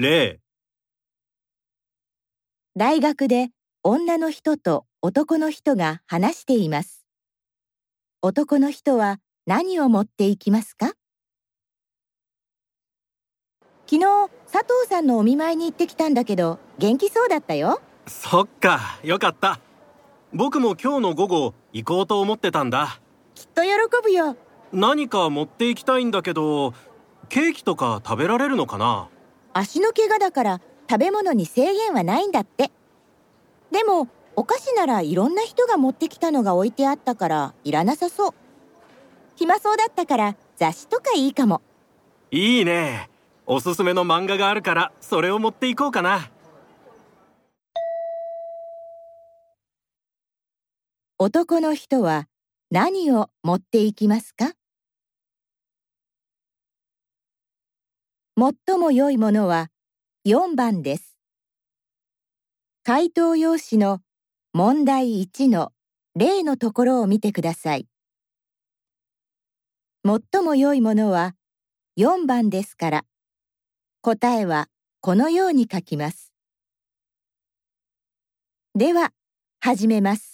例、大学で女の人と男の人が話しています。男の人は何を持っていきますか？昨日佐藤さんのお見舞いに行ってきたんだけど元気そうだったよ。そっか、よかった。僕も今日の午後行こうと思ってたんだ。きっと喜ぶよ。何か持って行きたいんだけど、ケーキとか食べられるのかな？足の怪我だから食べ物に制限はないんだって。でもお菓子ならいろんな人が持ってきたのが置いてあったからいらなさそう。暇そうだったから雑誌とかいいかも。いいね。おすすめの漫画があるからそれを持っていこうかな。男の人は何を持っていきますか？最も良いものは4番です。回答用紙の問題1の例のところを見てください。最も良いものは4番ですから、答えはこのように書きます。では、始めます。